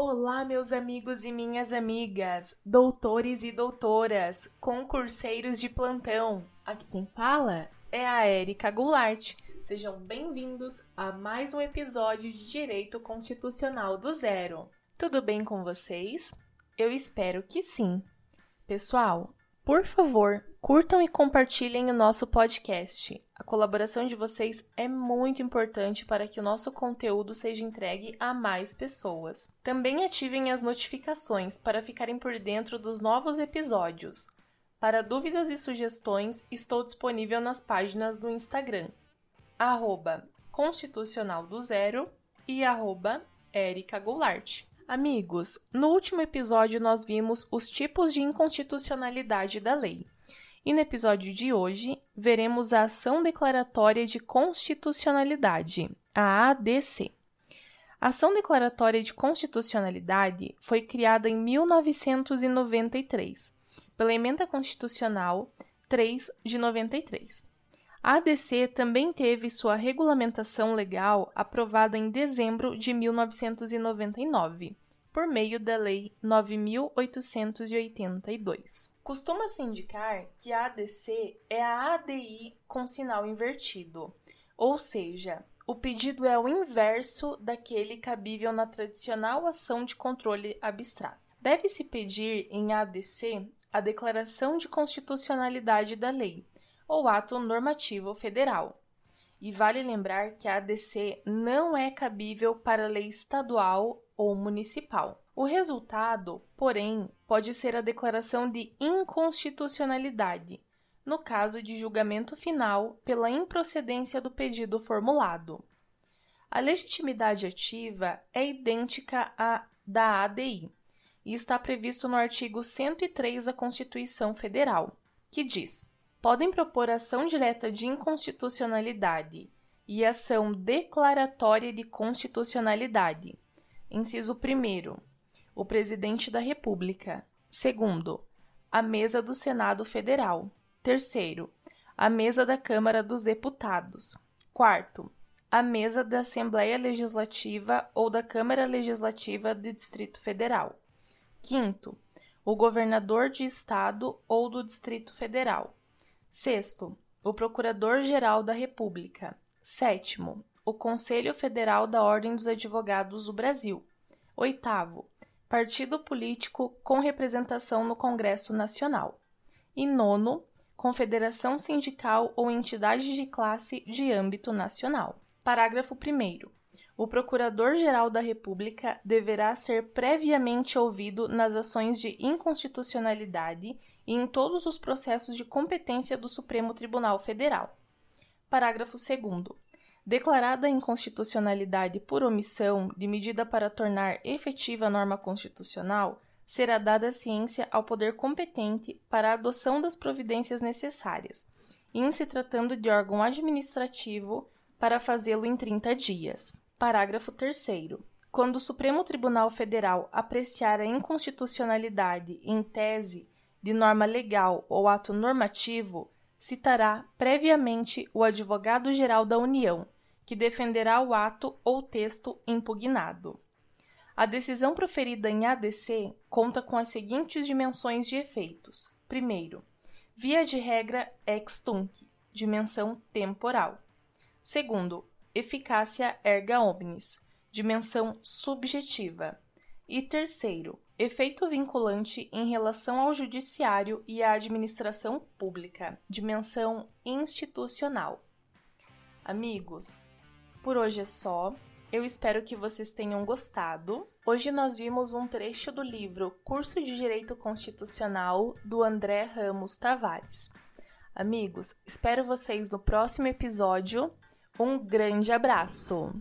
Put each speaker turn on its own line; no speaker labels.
Olá, meus amigos e minhas amigas, doutores e doutoras, concurseiros de plantão. Aqui quem fala é a Érica Goulart. Sejam bem-vindos a mais um episódio de Direito Constitucional do Zero. Tudo bem com vocês? Eu espero que sim. Pessoal, por favor, curtam e compartilhem o nosso podcast. A colaboração de vocês é muito importante para que o nosso conteúdo seja entregue a mais pessoas. Também ativem as notificações para ficarem por dentro dos novos episódios. Para dúvidas e sugestões, estou disponível nas páginas do Instagram, arroba Constitucional do Zero e arroba Goulart. Amigos, no último episódio nós vimos os tipos de inconstitucionalidade da lei. E no episódio de hoje, veremos a ação declaratória de constitucionalidade, a ADC. A ação declaratória de constitucionalidade foi criada em 1993, pela Emenda Constitucional 3 de 93. A ADC também teve sua regulamentação legal aprovada em dezembro de 1999, por meio da Lei 9882. Costuma-se indicar que a ADC é a ADI com sinal invertido, ou seja, o pedido é o inverso daquele cabível na tradicional ação de controle abstrato. Deve-se pedir em ADC a declaração de constitucionalidade da lei, ou ato normativo federal. E vale lembrar que a ADC não é cabível para lei estadual ou municipal. O resultado, porém, pode ser a declaração de inconstitucionalidade, no caso de julgamento final pela improcedência do pedido formulado. A legitimidade ativa é idêntica à da ADI e está previsto no artigo 103 da Constituição Federal, que diz: podem propor ação direta de inconstitucionalidade e ação declaratória de constitucionalidade. Inciso 1. O Presidente da República. Segundo, a mesa do Senado Federal. Terceiro, a mesa da Câmara dos Deputados. Quarto, a mesa da Assembleia Legislativa ou da Câmara Legislativa do Distrito Federal. Quinto, o governador de estado ou do Distrito Federal. Sexto, o Procurador-Geral da República. Sétimo, o Conselho Federal da Ordem dos Advogados do Brasil. Oitavo, partido político com representação no Congresso Nacional. E nono, confederação sindical ou entidade de classe de âmbito nacional. Parágrafo 1. O Procurador-Geral da República deverá ser previamente ouvido nas ações de inconstitucionalidade e em todos os processos de competência do Supremo Tribunal Federal. Parágrafo 2. Declarada a inconstitucionalidade por omissão de medida para tornar efetiva a norma constitucional, será dada ciência ao poder competente para a adoção das providências necessárias, em se tratando de órgão administrativo, para fazê-lo em 30 dias. Parágrafo 3. Quando o Supremo Tribunal Federal apreciar a inconstitucionalidade em tese de norma legal ou ato normativo, citará previamente o advogado-geral da União, que defenderá o ato ou texto impugnado. A decisão proferida em ADC conta com as seguintes dimensões de efeitos. Primeiro, via de regra ex tunc, dimensão temporal. Segundo, eficácia erga omnes, dimensão subjetiva. E terceiro, efeito vinculante em relação ao judiciário e à administração pública, dimensão institucional. Amigos, por hoje é só. Eu espero que vocês tenham gostado. Hoje nós vimos um trecho do livro Curso de Direito Constitucional do André Ramos Tavares. Amigos, espero vocês no próximo episódio. Um grande abraço!